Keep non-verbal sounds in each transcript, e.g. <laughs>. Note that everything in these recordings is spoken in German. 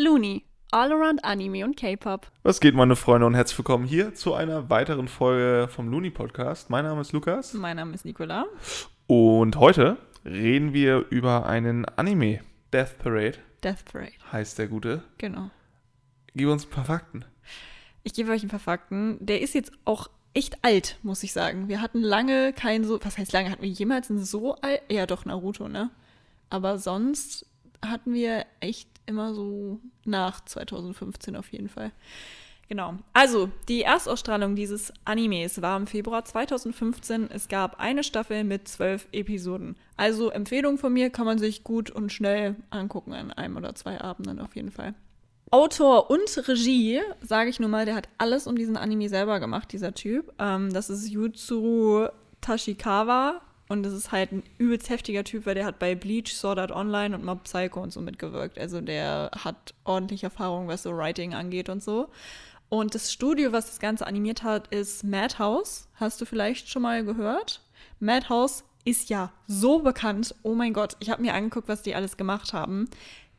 Looney, All Around Anime und K-Pop. Was geht, meine Freunde, und herzlich willkommen hier zu einer weiteren Folge vom Looney Podcast. Mein Name ist Lukas. Mein Name ist Nicola. Und heute reden wir über einen Anime. Death Parade Death Parade, heißt der gute. genau. Gib uns ein paar Fakten. Ich gebe euch ein paar Fakten. Der ist jetzt auch echt alt, muss ich sagen. Wir hatten lange kein so, was heißt lange, hatten wir jemals einen so alt? Ja, doch, Naruto, ne? Aber sonst hatten wir echt immer so nach 2015 auf jeden Fall. Genau. Also, die Erstausstrahlung dieses Animes war im Februar 2015. Es gab eine Staffel mit zwölf Episoden. Also, Empfehlung von mir kann man sich gut und schnell angucken an einem oder zwei Abenden auf jeden Fall. Autor und Regie, sage ich nur mal, der hat alles um diesen Anime selber gemacht, dieser Typ. Ähm, das ist Yuzuru Tashikawa. Und das ist halt ein übelst heftiger Typ, weil der hat bei Bleach, Sword Art Online und Mob Psycho und so mitgewirkt. Also der hat ordentlich Erfahrung, was so Writing angeht und so. Und das Studio, was das Ganze animiert hat, ist Madhouse. Hast du vielleicht schon mal gehört? Madhouse ist ja so bekannt. Oh mein Gott, ich habe mir angeguckt, was die alles gemacht haben.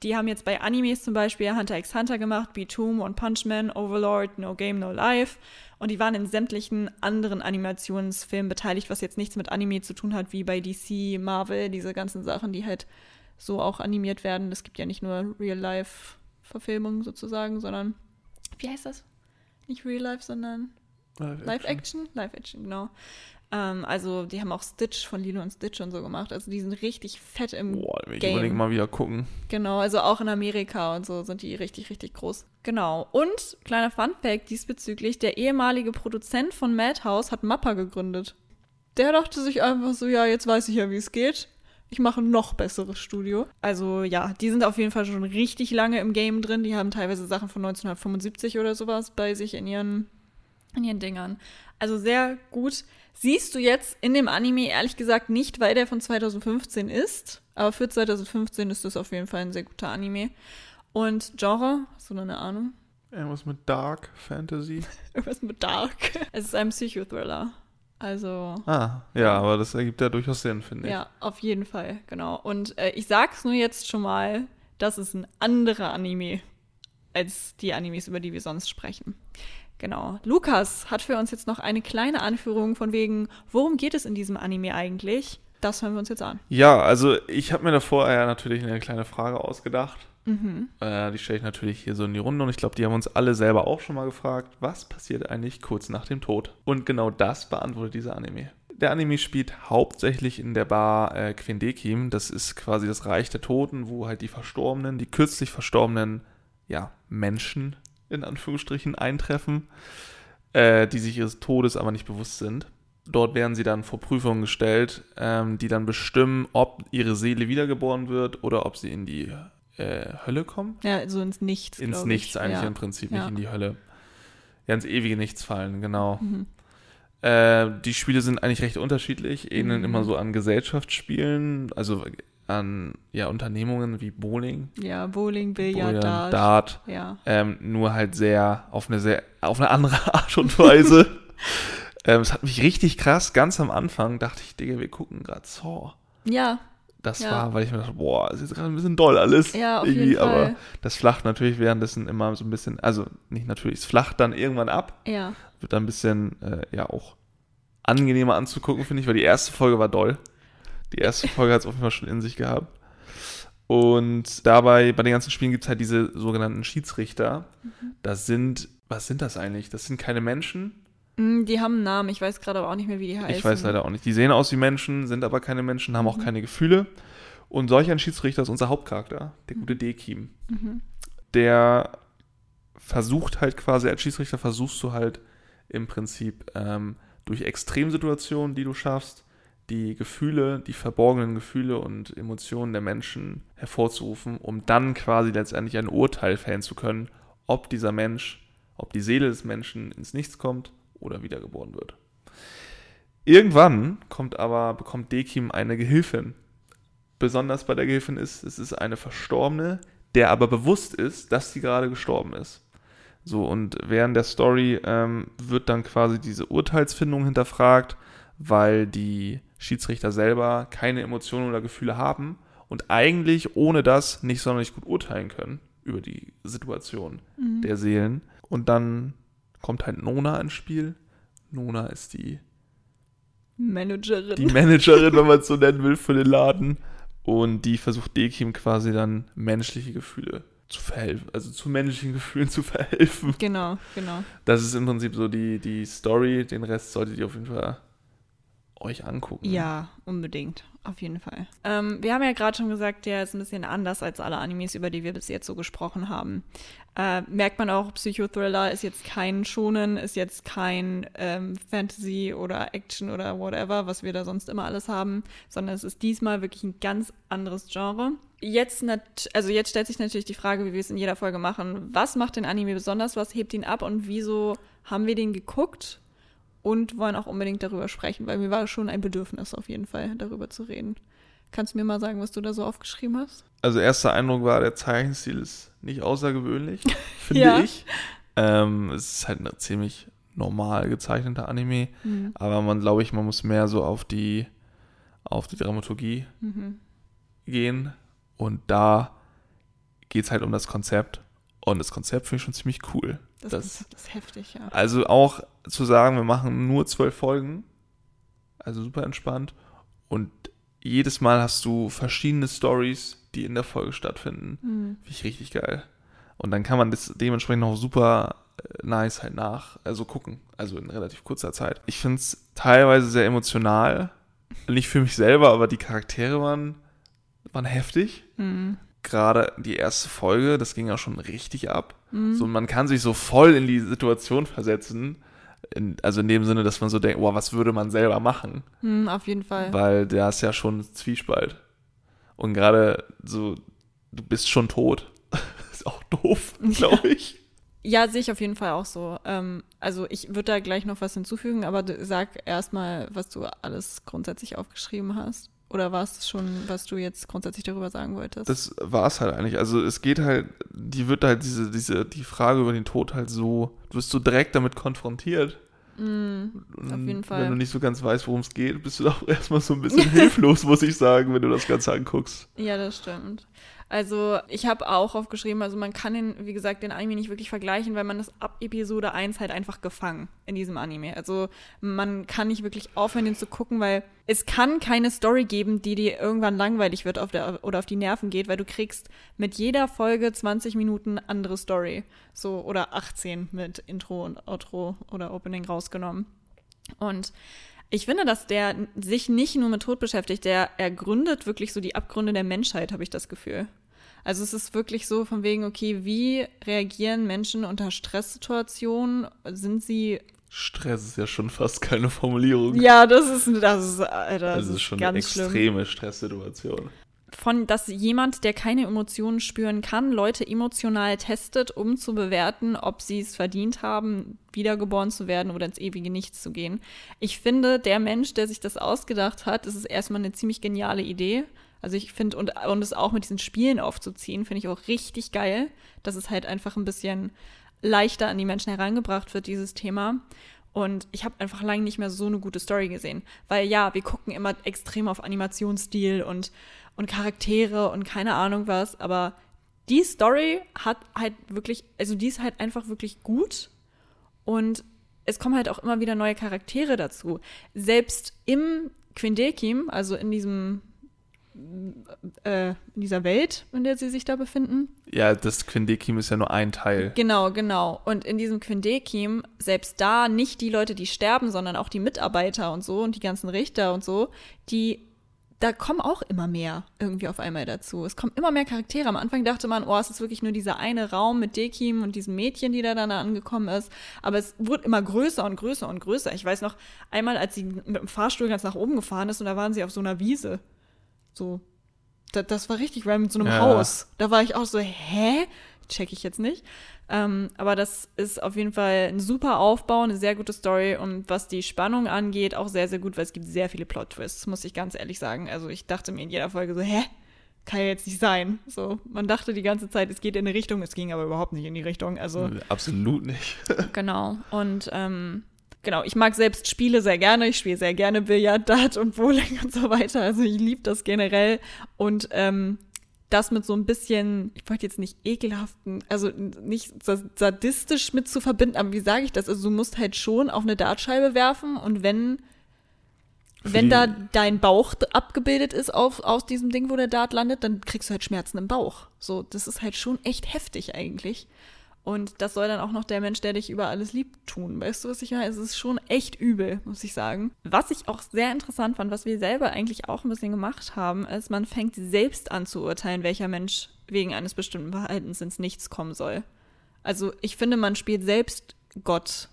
Die haben jetzt bei Animes zum Beispiel Hunter x Hunter gemacht, Beat-Tomb und Punchman, Overlord, No Game, No Life. Und die waren in sämtlichen anderen Animationsfilmen beteiligt, was jetzt nichts mit Anime zu tun hat, wie bei DC, Marvel, diese ganzen Sachen, die halt so auch animiert werden. Es gibt ja nicht nur Real-Life-Verfilmungen sozusagen, sondern, wie heißt das? Nicht Real-Life, sondern Live-Action? Live-Action, genau. Ähm, also die haben auch Stitch von Lilo und Stitch und so gemacht. Also die sind richtig fett im Boah, will ich Game. unbedingt mal wieder gucken. Genau, also auch in Amerika und so sind die richtig, richtig groß. Genau. Und kleiner Funfact diesbezüglich, der ehemalige Produzent von Madhouse hat Mappa gegründet. Der dachte sich einfach so, ja, jetzt weiß ich ja, wie es geht. Ich mache ein noch besseres Studio. Also ja, die sind auf jeden Fall schon richtig lange im Game drin. Die haben teilweise Sachen von 1975 oder sowas bei sich in ihren, in ihren Dingern. Also sehr gut. Siehst du jetzt in dem Anime ehrlich gesagt nicht, weil der von 2015 ist. Aber für 2015 ist das auf jeden Fall ein sehr guter Anime. Und Genre, hast du noch eine Ahnung? Irgendwas mit Dark Fantasy. <laughs> Irgendwas mit Dark. Es ist ein Psychothriller. Also, Ah, ja, aber das ergibt ja durchaus Sinn, finde ich. ja, auf jeden Fall, genau. Und äh, ich sag's nur jetzt schon mal, das ist ein anderer Anime als die Animes, über die wir sonst sprechen. Genau. Lukas hat für uns jetzt noch eine kleine Anführung von wegen, worum geht es in diesem Anime eigentlich? Das hören wir uns jetzt an. Ja, also ich habe mir davor ja natürlich eine kleine Frage ausgedacht. Mhm. Äh, die stelle ich natürlich hier so in die Runde und ich glaube, die haben uns alle selber auch schon mal gefragt, was passiert eigentlich kurz nach dem Tod? Und genau das beantwortet dieser Anime. Der Anime spielt hauptsächlich in der Bar äh, Quendekim. Das ist quasi das Reich der Toten, wo halt die Verstorbenen, die kürzlich verstorbenen, ja, Menschen in Anführungsstrichen eintreffen, äh, die sich ihres Todes aber nicht bewusst sind. Dort werden sie dann vor Prüfungen gestellt, ähm, die dann bestimmen, ob ihre Seele wiedergeboren wird oder ob sie in die äh, Hölle kommen. Ja, so ins Nichts. Ins Nichts ich. eigentlich ja. im Prinzip, Ja. nicht in die Hölle. Ja, ins ewige Nichts fallen, genau. Mhm. Äh, die Spiele sind eigentlich recht unterschiedlich, ähneln Mhm. immer so an Gesellschaftsspielen, also an ja, Unternehmungen wie Bowling, Ja, Bowling, Billard, Dart. Dart, Ja. ähm, nur halt sehr auf eine sehr auf eine andere <laughs> Art und Weise. ähm, es hat mich richtig krass. Ganz am Anfang dachte ich, Digga, wir gucken gerade Saw. Ja, Das Ja. war, weil ich mir dachte, boah, ist jetzt gerade ein bisschen doll alles. Ja, auf irgendwie, jeden Fall. Aber das flacht natürlich währenddessen immer so ein bisschen, also nicht natürlich, es flacht dann irgendwann ab, ja. wird dann ein bisschen, äh, ja, auch angenehmer anzugucken, finde ich, weil die erste Folge war doll. Die erste Folge hat es auf jeden Fall schon in sich gehabt. Und dabei, bei den ganzen Spielen gibt es halt diese sogenannten Schiedsrichter. Mhm. Das sind, was sind das eigentlich? Das sind keine Menschen. Mm, Die haben einen Namen, ich weiß gerade aber auch nicht mehr, wie die heißen. Ich weiß leider auch nicht. Die sehen aus wie Menschen, sind aber keine Menschen, haben auch Mhm. keine Gefühle. Und solch ein Schiedsrichter ist unser Hauptcharakter, der gute Dekim. Mhm. Der versucht halt quasi, als Schiedsrichter versuchst du halt im Prinzip ähm, durch Extremsituationen, die du schaffst, die Gefühle, die verborgenen Gefühle und Emotionen der Menschen hervorzurufen, um dann quasi letztendlich ein Urteil fällen zu können, ob dieser Mensch, ob die Seele des Menschen ins Nichts kommt oder wiedergeboren wird. Irgendwann kommt aber, bekommt Dekim eine Gehilfin. Besonders bei der Gehilfin ist, es ist eine Verstorbene, der aber bewusst ist, dass sie gerade gestorben ist. So, und während der Story ähm, wird dann quasi diese Urteilsfindung hinterfragt, weil die Schiedsrichter selber keine Emotionen oder Gefühle haben und eigentlich ohne das nicht sonderlich gut urteilen können über die Situation Mhm. der Seelen. Und dann kommt halt Nona ins Spiel. Nona ist die, Managerin. die Managerin, wenn <laughs> man es so nennen will, für den Laden. Und die versucht Dekim quasi dann menschliche Gefühle zu verhelfen, also zu menschlichen <laughs> Gefühlen zu verhelfen. genau, genau. Das ist im Prinzip so die, die Story. Den Rest solltet ihr auf jeden Fall euch angucken. Ja, unbedingt. Auf jeden Fall. Ähm, wir haben ja gerade schon gesagt, der ist ein bisschen anders als alle Animes, über die wir bis jetzt so gesprochen haben. Äh, merkt man auch, Psychothriller ist jetzt kein Shonen, ist jetzt kein ähm, Fantasy oder Action oder whatever, was wir da sonst immer alles haben, sondern es ist diesmal wirklich ein ganz anderes Genre. Jetzt, also jetzt stellt sich natürlich die Frage, wie wir es in jeder Folge machen. Was macht den Anime besonders? Was hebt ihn ab? Und wieso haben wir den geguckt? Und wollen auch unbedingt darüber sprechen, weil mir war schon ein Bedürfnis auf jeden Fall, darüber zu reden. Kannst du mir mal sagen, was du da so aufgeschrieben hast? Also erster Eindruck war, der Zeichenstil ist nicht außergewöhnlich, <laughs> finde Ja. ich. Ähm, es ist halt ein ziemlich normal gezeichneter Anime, Mhm. aber man glaube ich, man muss mehr so auf die auf die Dramaturgie Mhm. gehen und da geht es halt um das Konzept und das Konzept finde ich schon ziemlich cool. Das, Das- ist, das ist heftig, ja. Also auch zu sagen, wir machen nur zwölf Folgen, also super entspannt. Und jedes Mal hast du verschiedene Stories, die in der Folge stattfinden. Mhm. Finde ich richtig geil. Und dann kann man das dementsprechend auch super äh, nice halt nach, also gucken, also in relativ kurzer Zeit. Ich finde es teilweise sehr emotional. Nicht für mich selber, aber die Charaktere waren, waren heftig. Mhm. Gerade die erste Folge, das ging ja schon richtig ab. Mhm. So, man kann sich so voll in die Situation versetzen. In, also in dem Sinne, dass man so denkt, wow, was würde man selber machen? Mhm, auf jeden Fall. Weil da ist ja schon Zwiespalt. Und gerade so, du bist schon tot. <laughs> ist auch doof, glaube ich. Ja, sehe ich auf jeden Fall auch so. Ähm, also ich würde da gleich noch was hinzufügen, aber sag erstmal, was du alles grundsätzlich aufgeschrieben hast. Oder war es schon, was du jetzt grundsätzlich darüber sagen wolltest? Das war es halt eigentlich. Also es geht halt, die wird halt diese, diese, die Frage über den Tod halt so, du wirst so direkt damit konfrontiert. Mhm, auf jeden Fall. Wenn du nicht so ganz weißt, worum es geht, bist du doch <laughs> erstmal so ein bisschen <laughs> hilflos, muss ich sagen, wenn du das Ganze anguckst. Ja, das stimmt. Also ich habe auch aufgeschrieben, also man kann den, wie gesagt, den Anime nicht wirklich vergleichen, weil man ist ab Episode 1 halt einfach gefangen in diesem Anime. Also man kann nicht wirklich aufhören, den zu gucken, weil es kann keine Story geben, die dir irgendwann langweilig wird auf der, oder auf die Nerven geht, weil du kriegst mit jeder Folge 20 Minuten andere Story. So, oder 18 mit Intro und Outro oder Opening rausgenommen. Und ich finde, dass der sich nicht nur mit Tod beschäftigt, der ergründet wirklich so die Abgründe der Menschheit, habe ich das Gefühl. Also es ist wirklich so von wegen, okay, wie reagieren Menschen unter Stresssituationen? Sind sie. Stress ist ja schon fast keine Formulierung. Ja, das ist, das ist, Alter, das also es ist schon eine ganz schlimm. extreme Stresssituation. von, dass jemand, der keine Emotionen spüren kann, Leute emotional testet, um zu bewerten, ob sie es verdient haben, wiedergeboren zu werden oder ins ewige Nichts zu gehen. Ich finde, der Mensch, der sich das ausgedacht hat, das ist erstmal eine ziemlich geniale Idee. Also ich finde, und, und es auch mit diesen Spielen aufzuziehen, finde ich auch richtig geil, dass es halt einfach ein bisschen leichter an die Menschen herangebracht wird, dieses Thema. Und ich habe einfach lange nicht mehr so eine gute Story gesehen. Weil ja, wir gucken immer extrem auf Animationsstil und, und Charaktere und keine Ahnung was, aber die Story hat halt wirklich, also die ist halt einfach wirklich gut und es kommen halt auch immer wieder neue Charaktere dazu. Selbst im Quindekim, also in diesem äh, in dieser Welt, in der sie sich da befinden, Ja, das Quindekim ist ja nur ein Teil. Genau, genau. Und in diesem Quindekim, selbst da nicht die Leute, die sterben, sondern auch die Mitarbeiter und so und die ganzen Richter und so, die, da kommen auch immer mehr irgendwie auf einmal dazu. Es kommen immer mehr Charaktere. Am Anfang dachte man, oh, es ist wirklich nur dieser eine Raum mit Dekim und diesem Mädchen, die da dann angekommen ist. Aber es wurde immer größer und größer und größer. Ich weiß noch einmal, als sie mit dem Fahrstuhl ganz nach oben gefahren ist und da waren sie auf so einer Wiese. So. Das, das war richtig random mit so einem Ja. Haus. Da war ich auch so, hä? Check ich jetzt nicht. Ähm, aber das ist auf jeden Fall ein super Aufbau, eine sehr gute Story und was die Spannung angeht, auch sehr, sehr gut, weil es gibt sehr viele Plot-Twists, muss ich ganz ehrlich sagen. Also ich dachte mir in jeder Folge so, hä? Kann ja jetzt nicht sein. So, man dachte die ganze Zeit, es geht in eine Richtung, es ging aber überhaupt nicht in die Richtung. Also Absolut nicht. <laughs> Genau. Und ähm, genau, ich mag selbst Spiele sehr gerne. Ich spiele sehr gerne Billard, Dart und Bowling und so weiter. Also ich liebe das generell. Und ähm, das mit so ein bisschen, ich wollte jetzt nicht ekelhaften, also nicht sadistisch mit zu verbinden, aber wie sage ich das? Also du musst halt schon auf eine Dartscheibe werfen und wenn wenn da dein Bauch abgebildet ist auf, aus diesem Ding, wo der Dart landet, dann kriegst du halt Schmerzen im Bauch. So, das ist halt schon echt heftig eigentlich. Und das soll dann auch noch der Mensch, der dich über alles liebt, tun. Weißt du, was ich meine? Es ist schon echt übel, muss ich sagen. Was ich auch sehr interessant fand, was wir selber eigentlich auch ein bisschen gemacht haben, ist, man fängt selbst an zu urteilen, welcher Mensch wegen eines bestimmten Verhaltens ins Nichts kommen soll. Also ich finde, man spielt selbst Gott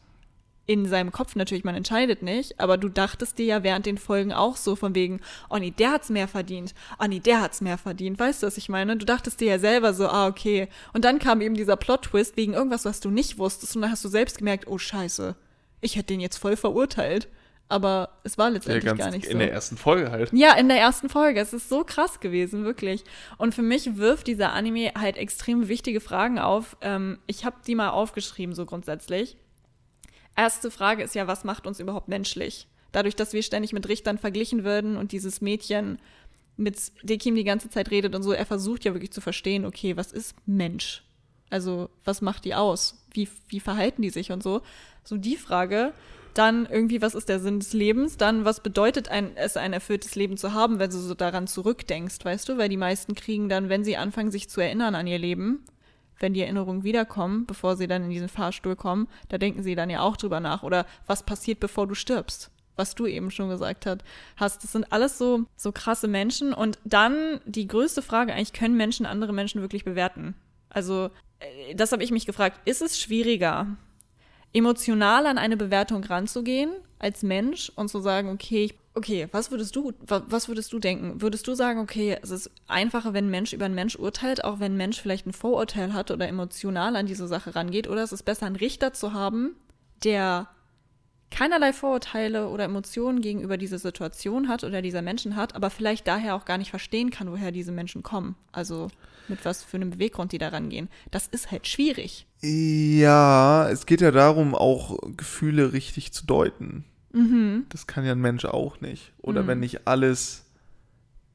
in seinem Kopf natürlich, man entscheidet nicht, aber du dachtest dir ja während den Folgen auch so von wegen, oh nee, der hat's mehr verdient, oh nee, der hat's mehr verdient, weißt du, was ich meine? Du dachtest dir ja selber so, ah, okay. Und dann kam eben dieser Plot-Twist wegen irgendwas, was du nicht wusstest und dann hast du selbst gemerkt, oh scheiße, ich hätte den jetzt voll verurteilt. Aber es war letztendlich ja, gar nicht so. In der ersten Folge halt. Ja, in der ersten Folge. Es ist so krass gewesen, wirklich. Und für mich wirft dieser Anime halt extrem wichtige Fragen auf. Ähm, ich habe die mal aufgeschrieben, so grundsätzlich erste Frage ist ja, was macht uns überhaupt menschlich? Dadurch, dass wir ständig mit Richtern verglichen würden und dieses Mädchen mit Dekim die ganze Zeit redet und so, er versucht ja wirklich zu verstehen, okay, was ist Mensch? Also, was macht die aus? Wie, wie verhalten die sich und so? So die Frage. Dann irgendwie, was ist der Sinn des Lebens? Dann, was bedeutet ein, es, ein erfülltes Leben zu haben, wenn du so daran zurückdenkst, weißt du? Weil die meisten kriegen dann, wenn sie anfangen, sich zu erinnern an ihr Leben, wenn die Erinnerungen wiederkommen, bevor sie dann in diesen Fahrstuhl kommen, da denken sie dann ja auch drüber nach. Oder was passiert, bevor du stirbst? Was du eben schon gesagt hast. Das sind alles so, so krasse Menschen. Und dann die größte Frage eigentlich, können Menschen andere Menschen wirklich bewerten? Also, äh, das habe ich mich gefragt. Ist es schwieriger, emotional an eine Bewertung ranzugehen als Mensch und zu sagen, okay, ich Okay, was würdest du, was würdest du denken? Würdest du sagen, okay, es ist einfacher, wenn ein Mensch über einen Mensch urteilt, auch wenn ein Mensch vielleicht ein Vorurteil hat oder emotional an diese Sache rangeht? Oder ist es besser, einen Richter zu haben, der keinerlei Vorurteile oder Emotionen gegenüber dieser Situation hat oder dieser Menschen hat, aber vielleicht daher auch gar nicht verstehen kann, woher diese Menschen kommen? Also mit was für einem Beweggrund die da rangehen. Das ist halt schwierig. Ja, es geht ja darum, auch Gefühle richtig zu deuten. Mhm. Das kann ja ein Mensch auch nicht. Oder mhm. wenn nicht alles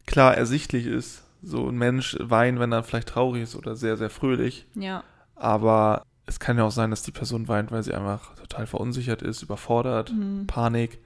klar ersichtlich ist. So ein Mensch weint, wenn er vielleicht traurig ist oder sehr, sehr fröhlich. Ja. Aber es kann ja auch sein, dass die Person weint, weil sie einfach total verunsichert ist, überfordert, mhm. Panik.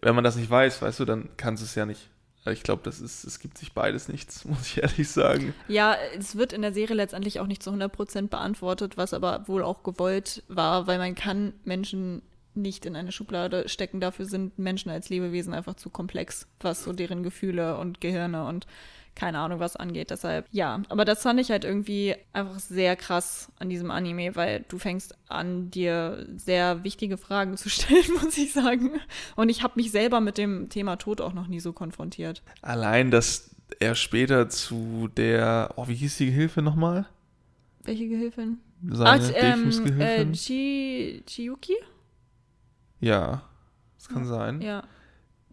Wenn man das nicht weiß, weißt du, dann kann es ja nicht. Ich glaube, das ist, es gibt sich beides nichts, <laughs> muss ich ehrlich sagen. Ja, es wird in der Serie letztendlich auch nicht zu 100% beantwortet, was aber wohl auch gewollt war, weil man kann Menschen nicht in eine Schublade stecken. Dafür sind Menschen als Lebewesen einfach zu komplex, was so deren Gefühle und Gehirne und keine Ahnung was angeht. Deshalb, ja. Aber das fand ich halt irgendwie einfach sehr krass an diesem Anime, weil du fängst an, dir sehr wichtige Fragen <laughs> zu stellen, muss ich sagen. Und ich habe mich selber mit dem Thema Tod auch noch nie so konfrontiert. Allein, dass er später zu der, oh, wie hieß die Gehilfe nochmal? Welche Gehilfin? Seine Ach, ähm, äh, Chi, Chiyuki? Ja, das kann sein. Ja.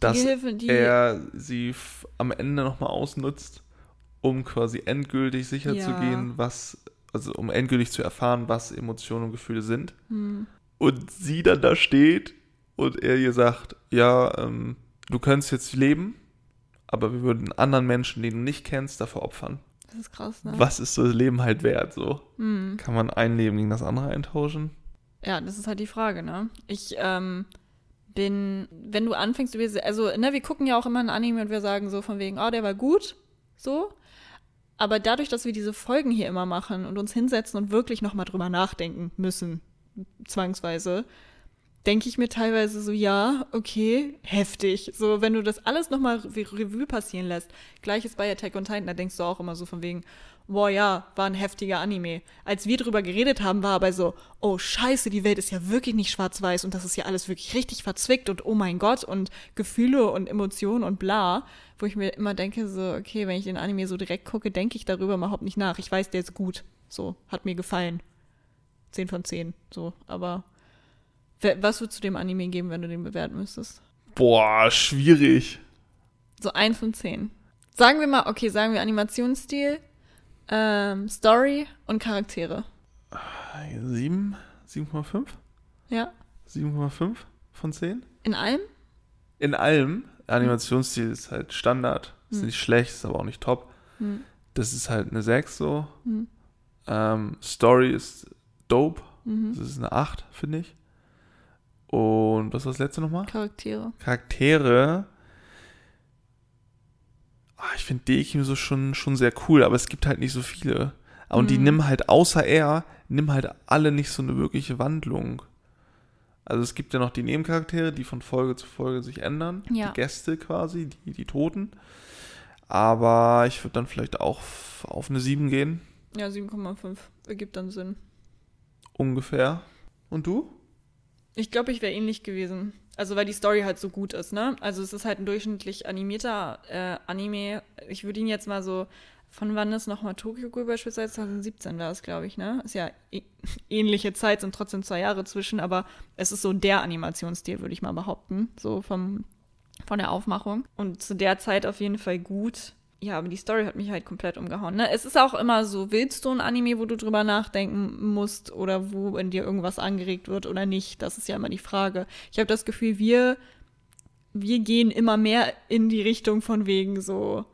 Dass Gehilfe, die er sie am Ende nochmal ausnutzt, um quasi endgültig sicher ja. zu gehen, was, also um endgültig zu erfahren, was Emotionen und Gefühle sind. Hm. Und sie dann da steht und er ihr sagt, ja, ähm, du könntest jetzt leben, aber wir würden anderen Menschen, die du nicht kennst, dafür opfern. Das ist krass, ne? Was ist so das Leben halt wert, so? Hm. Kann man ein Leben gegen das andere eintauschen? Ja, das ist halt die Frage, ne? Ich ähm, bin, wenn du anfängst, also, ne, wir gucken ja auch immer ein Anime und wir sagen so von wegen, oh, der war gut, so. Aber dadurch, dass wir diese Folgen hier immer machen und uns hinsetzen und wirklich nochmal drüber nachdenken müssen, zwangsweise, denke ich mir teilweise so, ja, okay, heftig. So, wenn du das alles nochmal Revue passieren lässt. Gleiches bei Attack on Titan, da denkst du auch immer so von wegen, boah ja, war ein heftiger Anime. Als wir drüber geredet haben, war aber so, oh scheiße, die Welt ist ja wirklich nicht schwarz-weiß und das ist ja alles wirklich richtig verzwickt und oh mein Gott und Gefühle und Emotionen und bla, wo ich mir immer denke, so, okay, wenn ich den Anime so direkt gucke, denke ich darüber überhaupt nicht nach. Ich weiß, der ist gut. So, hat mir gefallen. Zehn von zehn, so, aber was würdest du dem Anime geben, wenn du den bewerten müsstest? Boah, schwierig. So ein von zehn. Sagen wir mal, okay, sagen wir Animationsstil, ähm, Story und Charaktere. Sieben? 7,5? Ja. 7,5 von 10? In allem? In allem. Animationsstil ist halt Standard. Ist hm. nicht schlecht, ist aber auch nicht top. Hm. Das ist halt eine 6 so. Hm. Ähm, Story ist dope. Mhm. Das ist eine 8, finde ich. Und was war das letzte nochmal? Charaktere. Charaktere. Ah, ich finde Dekim so schon, schon sehr cool, aber es gibt halt nicht so viele. Und die Mhm. nimm halt, außer er, nimm halt alle nicht so eine wirkliche Wandlung. Also es gibt ja noch die Nebencharaktere, die von Folge zu Folge sich ändern. Ja. Die Gäste quasi, die, die Toten. Aber ich würde dann vielleicht auch auf eine 7 gehen, Ja, 7,5. Ergibt dann Sinn. ungefähr. Und du? Ich glaube, ich wäre ähnlich gewesen. Also, weil die Story halt so gut ist, ne? Also, es ist halt ein durchschnittlich animierter äh, Anime. Ich würde ihn jetzt mal so. Von wann ist nochmal Tokyo Ghoul beispielsweise? 2017 war es, glaube ich, ne? Ist ja ä- <laughs> ähnliche Zeit, sind trotzdem zwei Jahre zwischen, aber es ist so der Animationsstil, würde ich mal behaupten. So vom, von der Aufmachung. Und zu der Zeit auf jeden Fall gut. Ja, aber die Story hat mich halt komplett umgehauen. Ne? Es ist auch immer so, willst du ein Anime, wo du drüber nachdenken musst oder wo in dir irgendwas angeregt wird oder nicht? Das ist ja immer die Frage. Ich habe das Gefühl, wir, wir gehen immer mehr in die Richtung von wegen so,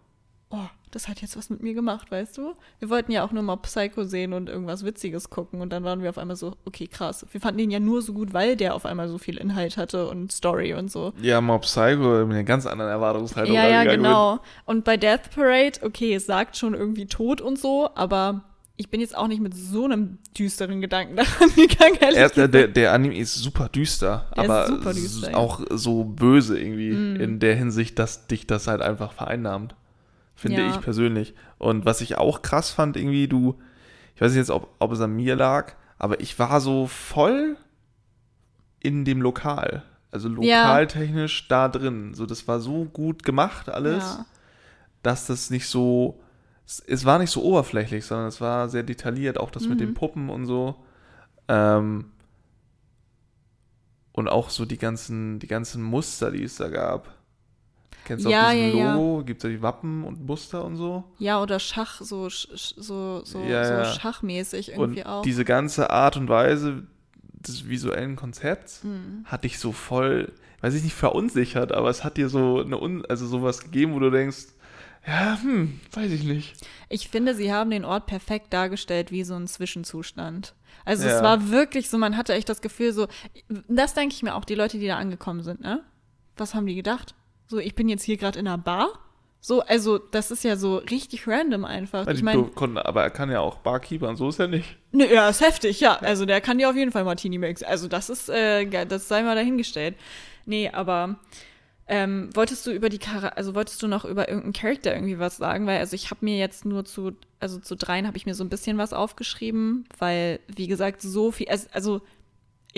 oh, das hat jetzt was mit mir gemacht, weißt du? Wir wollten ja auch nur mal Psycho sehen und irgendwas Witziges gucken und dann waren wir auf einmal so, okay, krass. Wir fanden ihn ja nur so gut, weil der auf einmal so viel Inhalt hatte und Story und so. Ja, Mob Psycho mit einer ganz anderen Erwartungshaltung. Ja, ja, rangegangen bin. genau. Und bei Death Parade, okay, es sagt schon irgendwie tot und so, aber ich bin jetzt auch nicht mit so einem düsteren Gedanken <laughs> daran gegangen, ehrlich Er, der, der, der Anime ist super düster, Der ist aber super düster, ja. auch so böse irgendwie Mm. in der Hinsicht, dass dich das halt einfach vereinnahmt. Finde Ja. ich persönlich. Und was ich auch krass fand, irgendwie, du, ich weiß nicht jetzt, ob, ob es an mir lag, aber ich war so voll in dem Lokal. Also Ja. lokaltechnisch da drin. So, das war so gut gemacht alles, Ja. dass das nicht so. Es, war nicht so oberflächlich, sondern es war sehr detailliert, auch das mit Mhm. den Puppen und so. Ähm, und auch so die ganzen, die ganzen Muster, die es da gab. Kennst du Ja, auch diesem ja, ja. Logo? Gibt es Wappen und Muster und so? Ja, oder Schach, so, so, so, Ja, so ja. schachmäßig Und irgendwie auch. diese ganze Art und Weise des visuellen Konzepts Mhm. hat dich so voll, weiß ich nicht, verunsichert, aber es hat dir so eine, Un also sowas gegeben, wo du denkst, ja, hm, weiß ich nicht. Ich finde, sie haben den Ort perfekt dargestellt wie so ein Zwischenzustand. Also Ja. es war wirklich so, man hatte echt das Gefühl so, das denke ich mir auch, die Leute, die da angekommen sind, ne? Was haben die gedacht? So, ich bin jetzt hier gerade in einer Bar? So, also das ist ja so richtig random einfach. Ich die meine, konnten, aber er kann ja auch Barkeeper und so ist er nicht. ne, ja, ist heftig, ja. Also der kann dir auf jeden Fall Martini mixen. Also das ist, äh, das sei mal dahingestellt. Nee, aber ähm, wolltest du über die Chara also wolltest du noch über irgendeinen Charakter irgendwie was sagen? Weil also ich habe mir jetzt nur zu, also zu dreien habe ich mir so ein bisschen was aufgeschrieben, weil wie gesagt so viel, also, also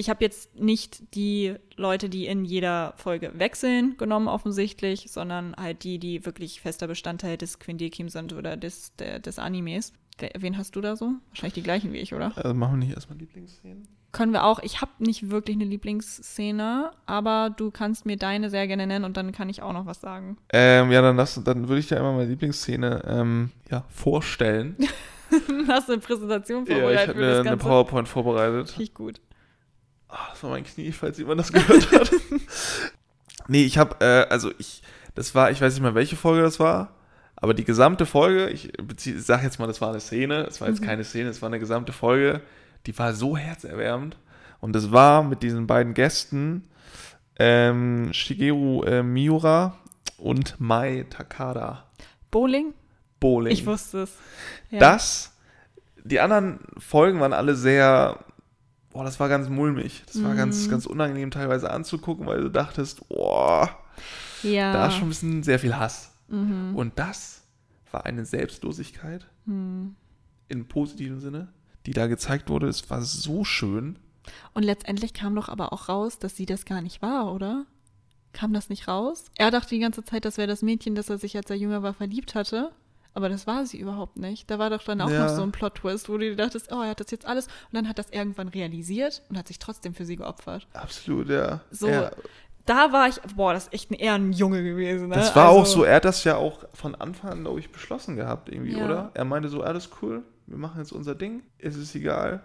ich habe jetzt nicht die Leute, die in jeder Folge wechseln, genommen offensichtlich, sondern halt die, die wirklich fester Bestandteil des Quindekim sind oder des, der, des Animes. Wen hast du da so? Wahrscheinlich die gleichen wie ich, oder? Also machen wir nicht erstmal Lieblingsszenen? Können wir auch. Ich habe nicht wirklich eine Lieblingsszene, aber du kannst mir deine sehr gerne nennen und dann kann ich auch noch was sagen. Ähm, ja, dann, lass, dann würde ich dir einmal meine Lieblingsszene ähm, ja, vorstellen. <laughs> Hast du eine Präsentation ja, ich vorbereitet habe eine, eine? PowerPoint vorbereitet. Richtig gut. Ah, das war mein Knie, falls jemand das gehört hat. <laughs> nee, ich habe, äh, also ich, das war, ich weiß nicht mehr, welche Folge das war, aber die gesamte Folge, ich bezie- sag jetzt mal, das war eine Szene, es war jetzt Mhm. keine Szene, es war eine gesamte Folge, die war so herzerwärmend. Und das war mit diesen beiden Gästen, ähm, Shigeru äh, Miura und Mai Takada. Bowling? Bowling. Ich wusste es. Ja. Das, die anderen Folgen waren alle sehr, boah, das war ganz mulmig. Das war ganz, Mhm. ganz unangenehm teilweise anzugucken, weil du dachtest, boah, Ja. da ist schon ein bisschen sehr viel Hass. Mhm. Und das war eine Selbstlosigkeit Mhm. im positiven Sinne, die da gezeigt wurde. Es war so schön. Und letztendlich kam doch aber auch raus, dass sie das gar nicht war, oder? Kam das nicht raus? Er dachte die ganze Zeit, das wäre das Mädchen, das er sich, als er jünger war, verliebt hatte. Aber das war sie überhaupt nicht. Da war doch dann auch Ja. noch so ein Plot-Twist, wo du dir dachtest, oh, er hat das jetzt alles. Und dann hat das irgendwann realisiert und hat sich trotzdem für sie geopfert. Absolut, ja. So, ja. Da war ich, boah, das ist echt ein Ehrenjunge gewesen. Ne? Das war also, auch so, er hat das ja auch von Anfang an, glaube ich, beschlossen gehabt, irgendwie, Ja. oder? Er meinte so, alles cool, wir machen jetzt unser Ding, es ist egal.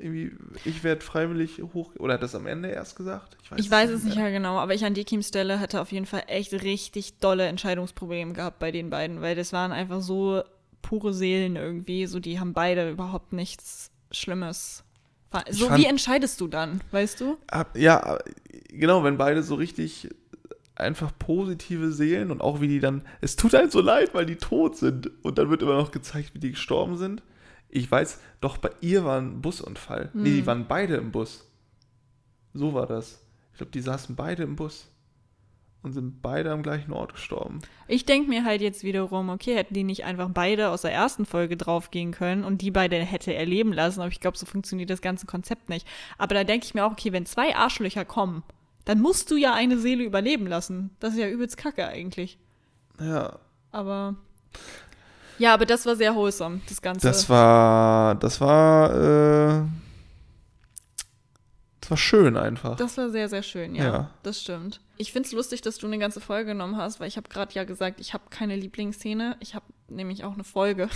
Irgendwie, ich werde freiwillig hoch, oder hat das am Ende erst gesagt? Ich weiß es nicht mehr genau, aber ich an Dekims Stelle hätte auf jeden Fall echt richtig dolle Entscheidungsprobleme gehabt bei den beiden, weil das waren einfach so pure Seelen irgendwie. So, die haben beide überhaupt nichts Schlimmes. Ich So, fand- wie entscheidest du dann, weißt du? Ab- Ja, genau, wenn beide so richtig einfach positive Seelen und auch wie die dann, es tut halt so leid, weil die tot sind und dann wird immer noch gezeigt, wie die gestorben sind. Ich weiß, doch bei ihr war ein Busunfall. Nee, die waren beide im Bus. So war das. Ich glaube, die saßen beide im Bus und sind beide am gleichen Ort gestorben. Ich denke mir halt jetzt wiederum, okay, hätten die nicht einfach beide aus der ersten Folge draufgehen können und die beide hätte er leben lassen, aber ich glaube, so funktioniert das ganze Konzept nicht. Aber da denke ich mir auch, okay, wenn zwei Arschlöcher kommen, dann musst du ja eine Seele überleben lassen. Das ist ja übelst kacke eigentlich. Ja, Aber. Ja, aber das war sehr wholesome, das Ganze. das war, das war, äh, war schön einfach. Das war sehr, sehr schön, ja. Ja. Das stimmt. Ich finde es lustig, dass du eine ganze Folge genommen hast, weil ich habe gerade ja gesagt, ich habe keine Lieblingsszene. Ich habe nämlich auch eine Folge.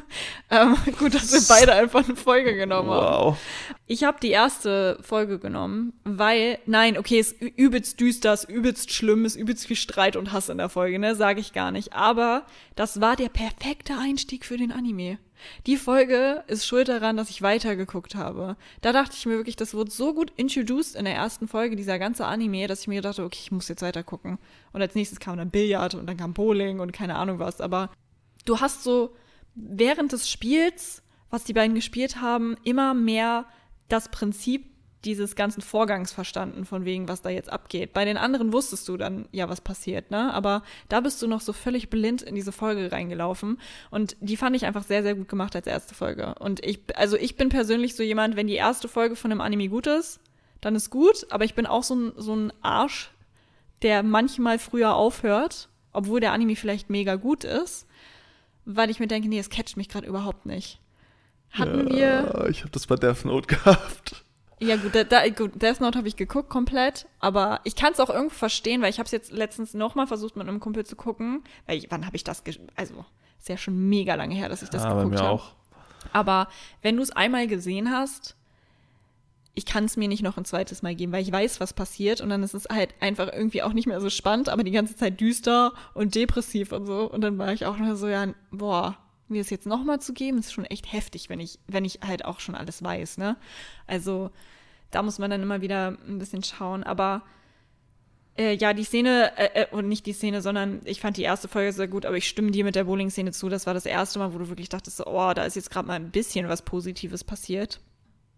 <laughs> ähm, gut, dass wir beide einfach eine Folge genommen haben. wow. Ich habe die erste Folge genommen, weil, nein, okay, es ist übelst düster, es ist übelst schlimm, es ist übelst viel Streit und Hass in der Folge, ne, sage ich gar nicht. Aber das war der perfekte Einstieg für den Anime. Die Folge ist schuld daran, dass ich weitergeguckt habe. Da dachte ich mir wirklich, das wurde so gut introduced in der ersten Folge, dieser ganze Anime, dass ich mir gedacht habe, okay, ich muss jetzt weitergucken. Und als nächstes kam dann Billard und dann kam Bowling und keine Ahnung was. Aber du hast so während des Spiels, was die beiden gespielt haben, immer mehr das Prinzip dieses ganzen Vorgangs verstanden, von wegen, was da jetzt abgeht. Bei den anderen wusstest du dann, ja, was passiert, ne? Aber da bist du noch so völlig blind in diese Folge reingelaufen. Und die fand ich einfach sehr, sehr gut gemacht als erste Folge. Und ich, also ich bin persönlich so jemand, wenn die erste Folge von einem Anime gut ist, dann ist gut, aber ich bin auch so ein, so ein Arsch, der manchmal früher aufhört, obwohl der Anime vielleicht mega gut ist, weil ich mir denke, nee, es catcht mich gerade überhaupt nicht. Hatten wir. Ja, ich habe das bei Death Note <laughs> gehabt. Ja, gut, da, da, gut Death Note habe ich geguckt komplett, aber ich kann es auch irgendwo verstehen, weil ich habe es jetzt letztens nochmal versucht, mit einem Kumpel zu gucken. Weil ich, wann habe ich das? Also, ist ja schon mega lange her, dass ich das ja, bei geguckt habe. auch. Aber wenn du es einmal gesehen hast, ich kann es mir nicht noch ein zweites Mal geben, weil ich weiß, was passiert und dann ist es halt einfach irgendwie auch nicht mehr so spannend, aber die ganze Zeit düster und depressiv und so. Und dann war ich auch nur so, ja, boah, mir das jetzt nochmal zu geben, ist schon echt heftig, wenn ich, wenn ich halt auch schon alles weiß, ne? Also, da muss man dann immer wieder ein bisschen schauen, aber äh, ja, die Szene, äh, äh, und nicht die Szene, sondern ich fand die erste Folge sehr gut, aber ich stimme dir mit der Bowling-Szene zu. Das war das erste Mal, wo du wirklich dachtest, oh, da ist jetzt gerade mal ein bisschen was Positives passiert.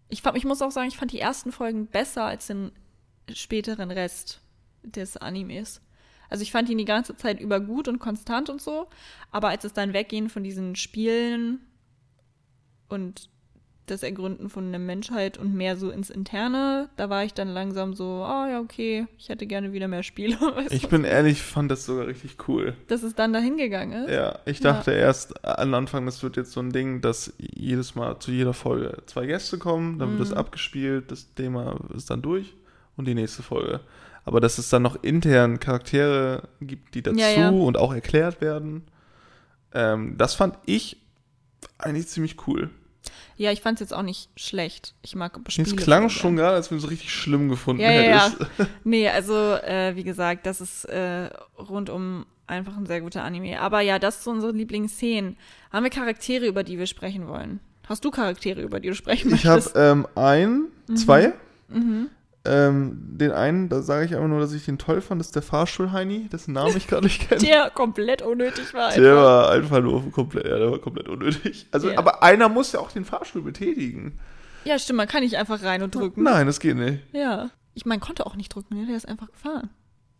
Ich, fand, ich muss auch sagen, ich fand die ersten Folgen besser als den späteren Rest des Animes. Also ich fand ihn die ganze Zeit über gut und konstant und so, aber als es dann weggehen von diesen Spielen und das Ergründen von der Menschheit und mehr so ins Interne, da war ich dann langsam so, ah ja, okay, ich hätte gerne wieder mehr Spiele. <laughs> Weißt Ich bin ehrlich, fand das sogar richtig cool. Dass es dann dahin gegangen ist. Ja, ich dachte erst am Anfang, das wird jetzt so ein Ding, dass jedes Mal zu jeder Folge zwei Gäste kommen, dann wird Mhm. das abgespielt, das Thema ist dann durch und die nächste Folge. Aber dass es dann noch intern Charaktere gibt, die dazu Ja, ja. und auch erklärt werden, ähm, das fand ich eigentlich ziemlich cool. Ja, ich fand es jetzt auch nicht schlecht. Ich mag Spiele. Es klang schon gerade, als wenn du es richtig schlimm gefunden Ja, ja, ja. hättest. <laughs> <laughs> Nee, also äh, wie gesagt, das ist äh, rundum einfach ein sehr guter Anime. Aber ja, das sind unsere Lieblingsszenen. Haben wir Charaktere, über die wir sprechen wollen? Hast du Charaktere, über die du sprechen Ich habe möchtest? ähm, ein, Mhm. zwei. Ähm, den einen, da sage ich einfach nur, dass ich den toll fand, das ist der Fahrstuhl-Heini, dessen Namen ich gerade nicht kenne. der komplett unnötig war. Der einfach. war einfach nur komplett, ja, der war komplett unnötig. Also, Ja. aber einer muss ja auch den Fahrstuhl betätigen. Ja, stimmt, man kann nicht einfach rein und drücken. Nein, das geht nicht. Ja. Ich meine, konnte auch nicht drücken, ne? der ist einfach gefahren.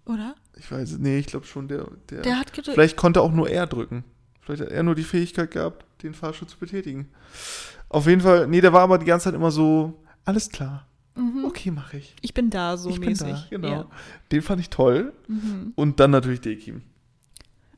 Oder? Ich weiß es, nee, ich glaube schon, der, der, Der hat gedrückt. Vielleicht konnte auch nur er drücken. Vielleicht hat er nur die Fähigkeit gehabt, den Fahrstuhl zu betätigen. Auf jeden Fall, nee, der war aber die ganze Zeit immer so, alles klar. Okay, mache ich. Ich bin da so ich mäßig. bin da, genau. Ja. Den fand ich toll. Und dann natürlich Dekim.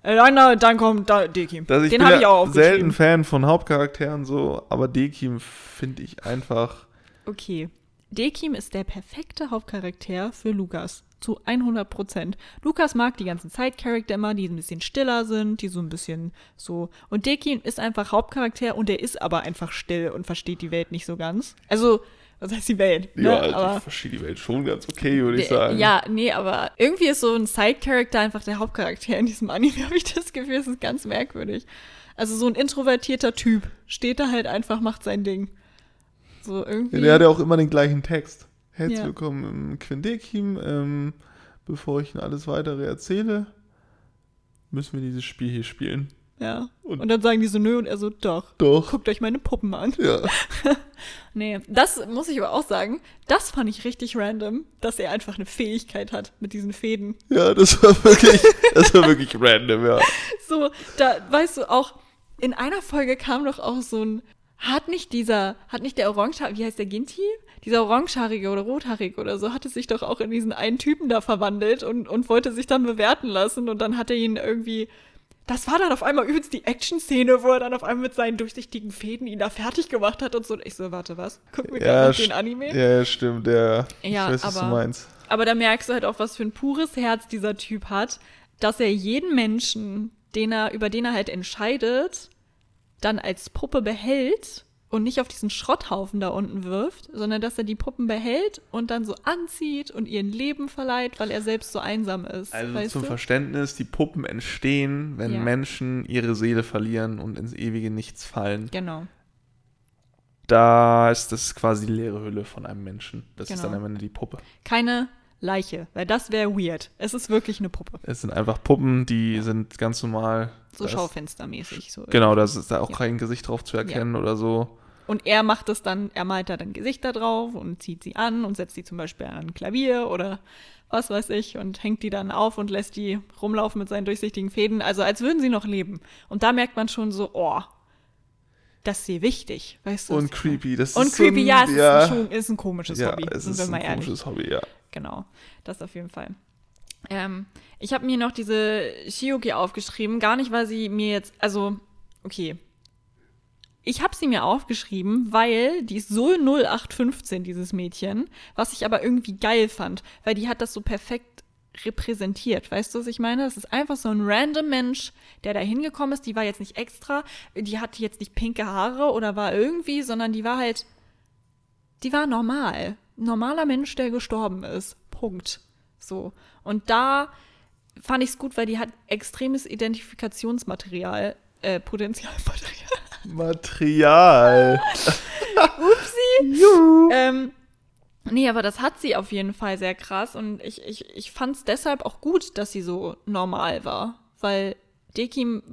Äh, Dann, dann, dann kommt da Dekim. Also ich Den bin habe ich auch aufgeschrieben. selten Fan von Hauptcharakteren so, aber Dekim finde ich einfach. Okay. Dekim ist der perfekte Hauptcharakter für Lukas. Zu 100 Prozent. Lukas mag die ganzen Side-Charakter immer, die ein bisschen stiller sind, die so ein bisschen so. Und Dekim ist einfach Hauptcharakter und der ist aber einfach still und versteht die Welt nicht so ganz. Also, was heißt die Welt? Ne? Ja, also aber ich verstehe die Welt schon ganz okay, würde ich sagen. Ja, nee, aber irgendwie ist so ein Side-Charakter einfach der Hauptcharakter in diesem Anime, <laughs> habe ich das Gefühl, es ist ganz merkwürdig. Also so ein introvertierter Typ steht da halt einfach, macht sein Ding. So irgendwie. Ja, der hat ja auch immer den gleichen Text. Herzlich Ja. willkommen im Quindekim. Ähm, bevor ich Ihnen alles weitere erzähle, müssen wir dieses Spiel hier spielen. Ja. Und- Und, dann sagen die so, nö, und er so, doch. Doch. Guckt euch meine Puppen an. Ja. <laughs> Nee, das muss ich aber auch sagen, das fand ich richtig random, dass er einfach eine Fähigkeit hat mit diesen Fäden. Ja, das war wirklich, das war wirklich <laughs> random, ja. So, da weißt du auch, in einer Folge kam doch auch so ein, hat nicht dieser, hat nicht der Orangehaarige, wie heißt der Ginti? Dieser Orangehaarige oder Rothaarige oder so, hatte sich doch auch in diesen einen Typen da verwandelt und, und wollte sich dann bewerten lassen und dann hat er ihn irgendwie, das war dann auf einmal übelst die Action-Szene, wo er dann auf einmal mit seinen durchsichtigen Fäden ihn da fertig gemacht hat und so. Und ich so, warte, was? Guck mir Ja, gerade den Anime. Ja, ja, stimmt, ja. Ja, ich weiß, was du aber- meinst. Aber da merkst du halt auch, was für ein pures Herz dieser Typ hat, dass er jeden Menschen, den er, über den er halt entscheidet, dann als Puppe behält und nicht auf diesen Schrotthaufen da unten wirft, sondern dass er die Puppen behält und dann so anzieht und ihren Leben verleiht, weil er selbst so einsam ist. Also zum du? Verständnis, die Puppen entstehen, wenn Ja. Menschen ihre Seele verlieren und ins ewige Nichts fallen. Genau. Da ist das quasi die leere Hülle von einem Menschen. Das ist Genau. dann am Ende die Puppe. Keine Leiche, weil das wäre weird. Es ist wirklich eine Puppe. Es sind einfach Puppen, die sind ganz normal. So ist- schaufenstermäßig. So Genau, da ist da auch Ja. kein Gesicht drauf zu erkennen oder so. Und er macht es dann, er malt da dann Gesichter drauf und zieht sie an und setzt die zum Beispiel an ein Klavier oder was weiß ich und hängt die dann auf und lässt die rumlaufen mit seinen durchsichtigen Fäden. Also als würden sie noch leben. Und da merkt man schon so, oh, das ist sie wichtig, weißt du? Und creepy. Das Und ist creepy, so ein, ja, es ja, ist, ein, ist ein komisches ja, Hobby, es ist ein ehrlich. komisches Hobby, ja. Genau, das auf jeden Fall. Ähm, ich habe mir noch diese Shioki aufgeschrieben, gar nicht, weil sie mir jetzt, also, okay. Ich habe sie mir aufgeschrieben, weil die ist so 0815, dieses Mädchen, was ich aber irgendwie geil fand, weil die hat das so perfekt repräsentiert. Weißt du, was ich meine? Das ist einfach so ein random Mensch, der da hingekommen ist. Die war jetzt nicht extra, die hatte jetzt nicht pinke Haare oder war irgendwie, sondern die war halt die war normal. Normaler Mensch, der gestorben ist. Punkt. So. Und da fand ich es gut, weil die hat extremes Identifikationsmaterial, äh, Potenzialmaterial. Material. <laughs> ähm, nee, aber das hat sie auf jeden Fall sehr krass und ich, ich, ich fand es deshalb auch gut, dass sie so normal war. Weil Dekim,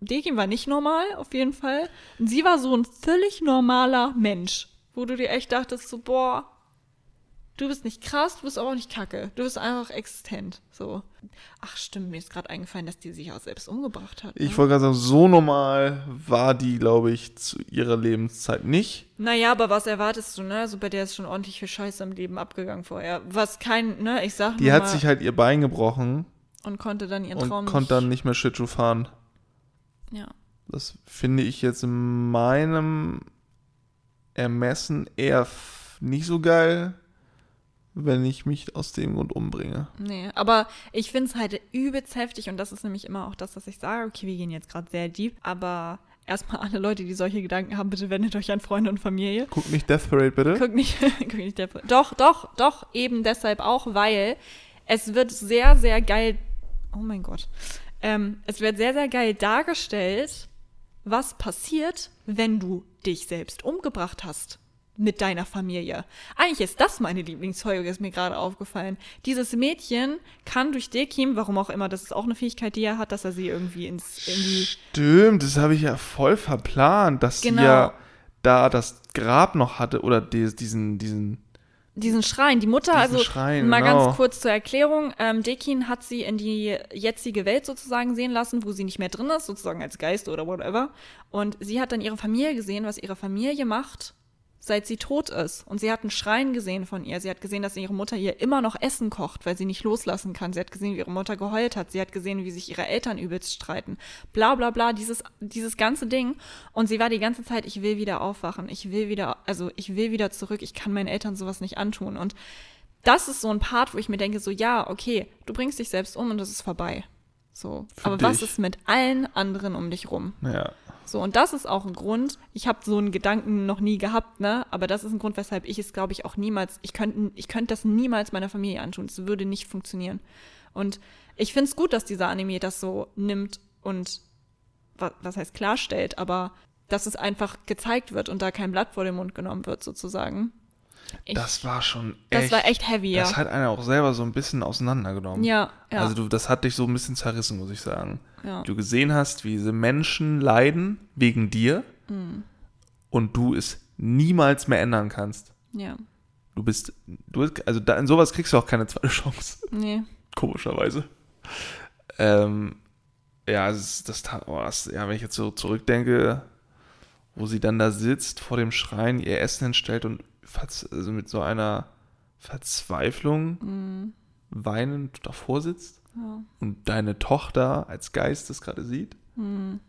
Dekim war nicht normal, auf jeden Fall. Und sie war so ein völlig normaler Mensch, wo du dir echt dachtest, so, boah, du bist nicht krass, du bist aber auch nicht kacke. Du bist einfach existent. So. Ach, stimmt, mir ist gerade eingefallen, dass die sich auch selbst umgebracht hat. Ich ne? wollte gerade sagen, so normal war die, glaube ich, zu ihrer Lebenszeit nicht. Naja, aber was erwartest du, ne? Also bei der ist schon ordentlich viel Scheiße im Leben abgegangen vorher. Was kein, ne, ich sag Die hat mal, sich halt ihr Bein gebrochen und konnte dann ihren und Traum konnte dann nicht mehr Schlittschuh fahren. Ja. Das finde ich jetzt in meinem Ermessen eher nicht so geil, wenn ich mich aus dem Grund umbringe. Nee, aber ich find's halt übelst heftig und das ist nämlich immer auch das, was ich sage. Okay, wir gehen jetzt gerade sehr deep, aber erstmal alle Leute, die solche Gedanken haben, bitte wendet euch an Freunde und Familie. Guck nicht Death Parade, bitte. Guck nicht, <laughs> guck nicht der, doch, doch, doch, eben deshalb auch, weil es wird sehr, sehr geil, oh mein Gott, ähm, es wird sehr, sehr geil dargestellt, was passiert, wenn du dich selbst umgebracht hast mit deiner Familie. Eigentlich ist das meine Lieblingsfolge, ist mir gerade aufgefallen. Dieses Mädchen kann durch Dekim, warum auch immer, das ist auch eine Fähigkeit, die er hat, dass er sie irgendwie ins, in die Stimmt, das habe ich ja voll verplant, dass Genau. sie ja da das Grab noch hatte oder die, diesen, diesen Diesen Schrein. Die Mutter, also Schrein, mal genau. ganz kurz zur Erklärung. Ähm, Dekin hat sie in die jetzige Welt sozusagen sehen lassen, wo sie nicht mehr drin ist, sozusagen als Geist oder whatever. Und sie hat dann ihre Familie gesehen, was ihre Familie macht, seit sie tot ist. Und sie hat einen Schrein gesehen von ihr. Sie hat gesehen, dass ihre Mutter ihr immer noch Essen kocht, weil sie nicht loslassen kann. Sie hat gesehen, wie ihre Mutter geheult hat. Sie hat gesehen, wie sich ihre Eltern übelst streiten. Bla bla bla, dieses, dieses ganze Ding. Und sie war die ganze Zeit, ich will wieder aufwachen. Ich will wieder, also ich will wieder zurück. Ich kann meinen Eltern sowas nicht antun. Und das ist so ein Part, wo ich mir denke, so ja, okay, du bringst dich selbst um und das ist vorbei. So. Für Aber was dich. ist mit allen anderen um dich rum? ja, So, und das ist auch ein Grund. Ich habe so einen Gedanken noch nie gehabt, ne? Aber das ist ein Grund, weshalb ich es, glaube ich, auch niemals, ich könnte ich könnte das niemals meiner Familie antun. Es würde nicht funktionieren. Und ich finde es gut, dass dieser Anime das so nimmt und wa- was heißt klarstellt, aber dass es einfach gezeigt wird und da kein Blatt vor den Mund genommen wird, sozusagen. Ich, Das war schon das echt. war echt heavy, ja. Das hat einer auch selber so ein bisschen auseinandergenommen. ja, ja, Also du, das hat dich so ein bisschen zerrissen, muss ich sagen. ja. Du gesehen hast, wie diese Menschen leiden wegen dir Mhm. und du es niemals mehr ändern kannst. ja. Du bist, du, also da, in sowas kriegst du auch keine zweite Chance, Nee. komischerweise. Ähm, ja, das, tat- oh, das, ja, wenn ich jetzt so zurückdenke, wo sie dann da sitzt vor dem Schrein, ihr Essen hinstellt und also mit so einer Verzweiflung Mhm. weinend davor sitzt Ja. und deine Tochter als Geist das gerade sieht, Mhm.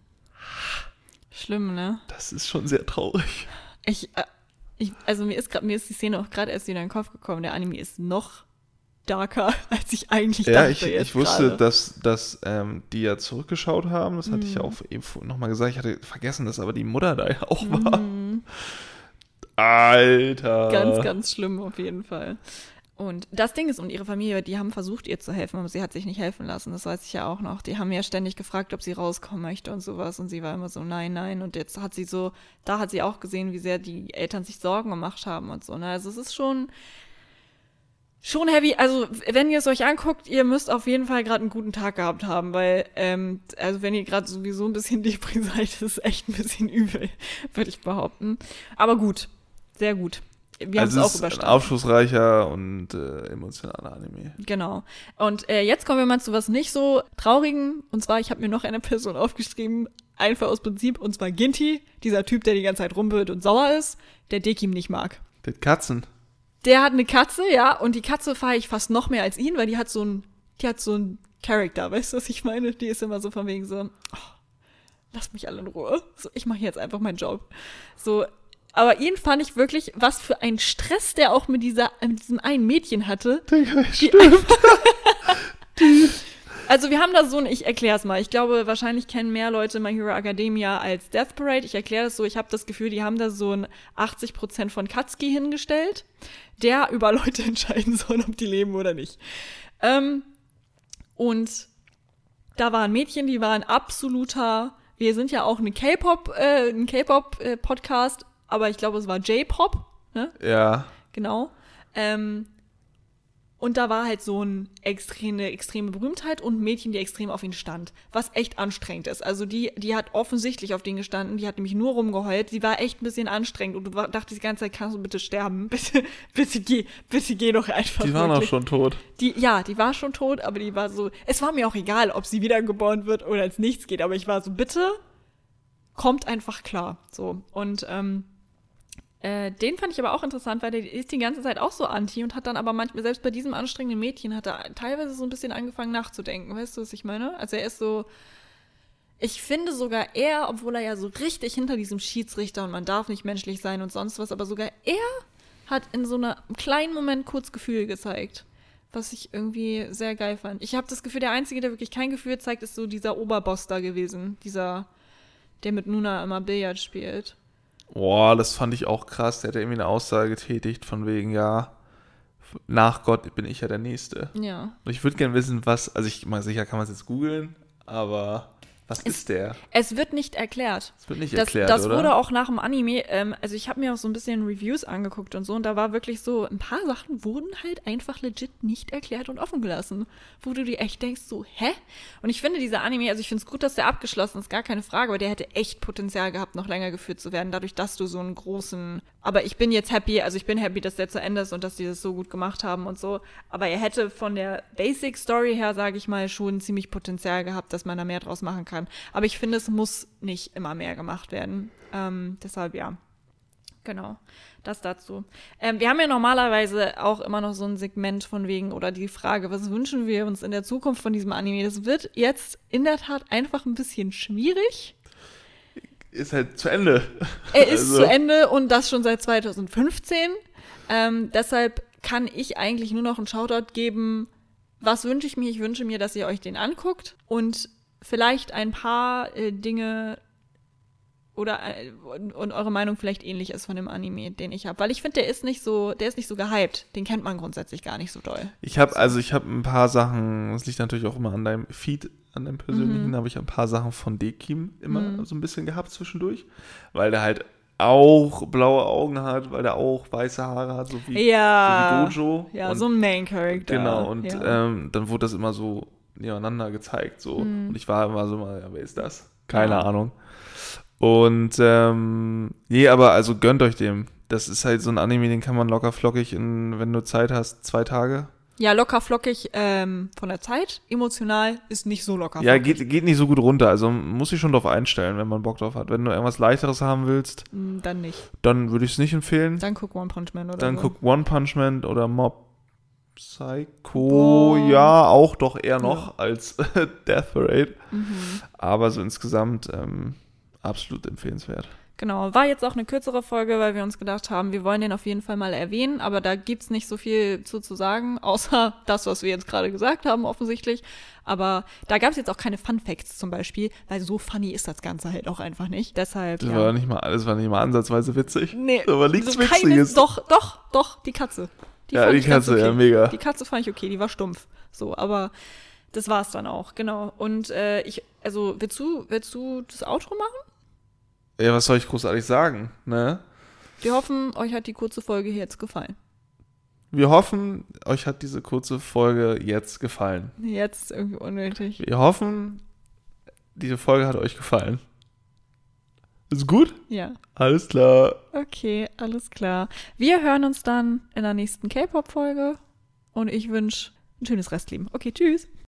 Schlimm, ne? das ist schon sehr traurig. Ich, äh, ich also mir ist gerade mir ist die Szene auch gerade erst wieder in den Kopf gekommen. Der Anime ist noch darker, <laughs> als ich eigentlich Ja, dachte. ich, jetzt ich wusste, dass, dass ähm, die ja zurückgeschaut haben. Das hatte ich ja Mhm. auch eben nochmal gesagt. Ich hatte vergessen, dass aber die Mutter da ja auch war. Alter. Ganz, ganz schlimm auf jeden Fall. Und das Ding ist, und ihre Familie, die haben versucht, ihr zu helfen, aber sie hat sich nicht helfen lassen. Das weiß ich ja auch noch. Die haben ja ständig gefragt, ob sie rauskommen möchte und sowas. Und sie war immer so, nein, nein. Und jetzt hat sie so, da hat sie auch gesehen, wie sehr die Eltern sich Sorgen gemacht haben und so. Ne? Also es ist schon, schon heavy. Also wenn ihr es euch anguckt, ihr müsst auf jeden Fall gerade einen guten Tag gehabt haben, weil, ähm, also wenn ihr gerade sowieso ein bisschen <laughs> Depri seid, ist echt ein bisschen übel, <laughs> würde ich behaupten. Aber gut, sehr gut. Wir haben also es es auch ist ein überstanden. aufschlussreicher und äh, emotionaler Anime. Genau. Und äh, jetzt kommen wir mal zu was nicht so traurigen. Und zwar, ich habe mir noch eine Person <laughs> aufgeschrieben, einfach aus Prinzip, und zwar Ginty, dieser Typ, der die ganze Zeit rumpelt und sauer ist, der Dekim nicht mag. Die Katzen. Der hat eine Katze, ja, und die Katze feiere ich fast noch mehr als ihn, weil die hat so ein, die hat so ein Charakter, weißt du, was ich meine? Die ist immer so von wegen so, oh, lasst mich alle in Ruhe. So, ich mache jetzt einfach meinen Job. So, aber ihn fand ich wirklich, was für ein Stress der auch mit dieser, mit diesem einen Mädchen hatte. Digga, Die stimmt. <laughs> Also wir haben da so ein, ich erkläre es mal. Ich glaube, wahrscheinlich kennen mehr Leute My Hero Academia als Death Parade. Ich erkläre das so, ich habe das Gefühl, die haben da so ein 80% von Katsuki hingestellt, der über Leute <laughs> entscheiden soll, ob die leben oder nicht. Ähm, und da war ein Mädchen, die war ein absoluter, wir sind ja auch eine K-Pop, äh, ein K-Pop-Podcast, aber ich glaube, es war J-Pop, ne? Ja. genau. Ähm, und da war halt so ein extrem, eine extreme Berühmtheit und ein Mädchen, die extrem auf ihn stand. Was echt anstrengend ist. Also die, die hat offensichtlich auf den gestanden, die hat nämlich nur rumgeheult. Sie war echt ein bisschen anstrengend und du war- dachtest die ganze Zeit, kannst du bitte sterben? <laughs> Bitte, bitte geh, bitte geh doch einfach. Die waren auch wirklich. schon tot. Die, ja, die war schon tot, aber die war so. Es war mir auch egal, ob sie wiedergeboren wird oder als nichts geht, aber ich war so, bitte kommt einfach klar. So. Und ähm, äh, den fand ich aber auch interessant, weil der ist die ganze Zeit auch so anti und hat dann aber manchmal, selbst bei diesem anstrengenden Mädchen, hat er teilweise so ein bisschen angefangen nachzudenken. Weißt du, was ich meine? Also er ist so. Ich finde sogar er, obwohl er ja so richtig hinter diesem Schiedsrichter und man darf nicht menschlich sein und sonst was, aber sogar er hat in so einem kleinen Moment kurz Gefühl gezeigt. Was ich irgendwie sehr geil fand. Ich habe das Gefühl, der Einzige, der wirklich kein Gefühl zeigt, ist so dieser Oberboss da gewesen. Dieser, der mit Nuna immer Billard spielt. Boah, das fand ich auch krass. Der hat ja irgendwie eine Aussage getätigt von wegen, ja, nach Gott bin ich ja der Nächste. Ja. Und ich würde gerne wissen, was, also ich mal sicher kann man es jetzt googeln, aber was Es- ist der? Es wird nicht erklärt. Das wird nicht Das, erklärt, das oder? wurde auch nach dem Anime, ähm, also ich habe mir auch so ein bisschen Reviews angeguckt und so, und da war wirklich so, ein paar Sachen wurden halt einfach legit nicht erklärt und offen gelassen. Wo du dir echt denkst, so, hä? Und ich finde dieser Anime, also ich finde es gut, dass der abgeschlossen ist, gar keine Frage, aber der hätte echt Potenzial gehabt, noch länger geführt zu werden, dadurch, dass du so einen großen. Aber ich bin jetzt happy, also ich bin happy, dass der zu Ende ist und dass die das so gut gemacht haben und so. Aber er hätte von der Basic Story her, sage ich mal, schon ziemlich Potenzial gehabt, dass man da mehr draus machen kann. Aber ich finde, es muss nicht immer mehr gemacht werden. Ähm, deshalb ja. Genau, das dazu. Ähm, wir haben ja normalerweise auch immer noch so ein Segment von wegen oder die Frage, was wünschen wir uns in der Zukunft von diesem Anime? Das wird jetzt in der Tat einfach ein bisschen schwierig. Ist halt zu Ende. Er ist Also- zu Ende und das schon seit 2015. Ähm, deshalb kann ich eigentlich nur noch einen Shoutout geben. Was wünsche ich mir? Ich wünsche mir, dass ihr euch den anguckt und vielleicht ein paar äh, Dinge oder äh, und, und eure Meinung vielleicht ähnlich ist von dem Anime, den ich habe, weil ich finde, der ist nicht so, der ist nicht so gehypt. Den kennt man grundsätzlich gar nicht so doll. Ich habe also ich habe ein paar Sachen, das liegt natürlich auch immer an deinem Feed, an deinem persönlichen, Mhm. aber ich habe ein paar Sachen von Dekim immer Mhm. so ein bisschen gehabt zwischendurch, weil der halt auch blaue Augen hat, weil der auch weiße Haare hat, so wie, Ja. so wie Gojo. Ja, und, so ein Main Character. Genau, und ja. ähm, dann wurde das immer so nebeneinander gezeigt, so. Mhm. Und ich war immer so mal, ja, wer ist das? Keine Ja. Ahnung. Und ähm, nee, aber also gönnt euch dem. Das ist halt so ein Anime, den kann man locker flockig in, wenn du Zeit hast, zwei Tage. ja, locker flockig ähm, von der Zeit. Emotional ist nicht so locker Ja, flockig. geht, geht nicht so gut runter. Also muss sich schon drauf einstellen, wenn man Bock drauf hat. Wenn du irgendwas leichteres haben willst, Mm, Dann nicht. dann würde ich es nicht empfehlen. Dann guck One Punch Man oder Dann so. guck One Punch Man oder Mob Psycho. Boah. Ja, auch doch eher noch als Death Parade. Mhm. Aber so insgesamt ähm, absolut empfehlenswert. Genau, war jetzt auch eine kürzere Folge, weil wir uns gedacht haben, wir wollen den auf jeden Fall mal erwähnen, aber da gibt's nicht so viel zu, zu sagen, <laughs> außer das, was wir jetzt gerade gesagt haben, offensichtlich. Aber da gab's jetzt auch keine Fun Facts zum Beispiel, weil so funny ist das Ganze halt auch einfach nicht. Deshalb. Das ja. war nicht mal, das war nicht mal ansatzweise witzig. Nee, Aber nichts so Witziges. keines, doch, doch, doch, die Katze. Ja, die ich ganz Katze, ja, okay. mega. Die Katze fand ich okay, die war stumpf. So, aber das war's dann auch, genau. Und äh, ich, also, willst du, willst du das Outro machen? Ja, was soll ich großartig sagen, ne? Wir hoffen, euch hat die kurze Folge jetzt gefallen. Wir hoffen, euch hat diese kurze Folge jetzt gefallen. Jetzt ist irgendwie unnötig. Wir hoffen, diese Folge hat euch gefallen. Ist gut? Ja, Alles klar. okay, alles klar. Wir hören uns dann in der nächsten K-Pop-Folge und ich wünsche ein schönes Restleben. Okay, tschüss.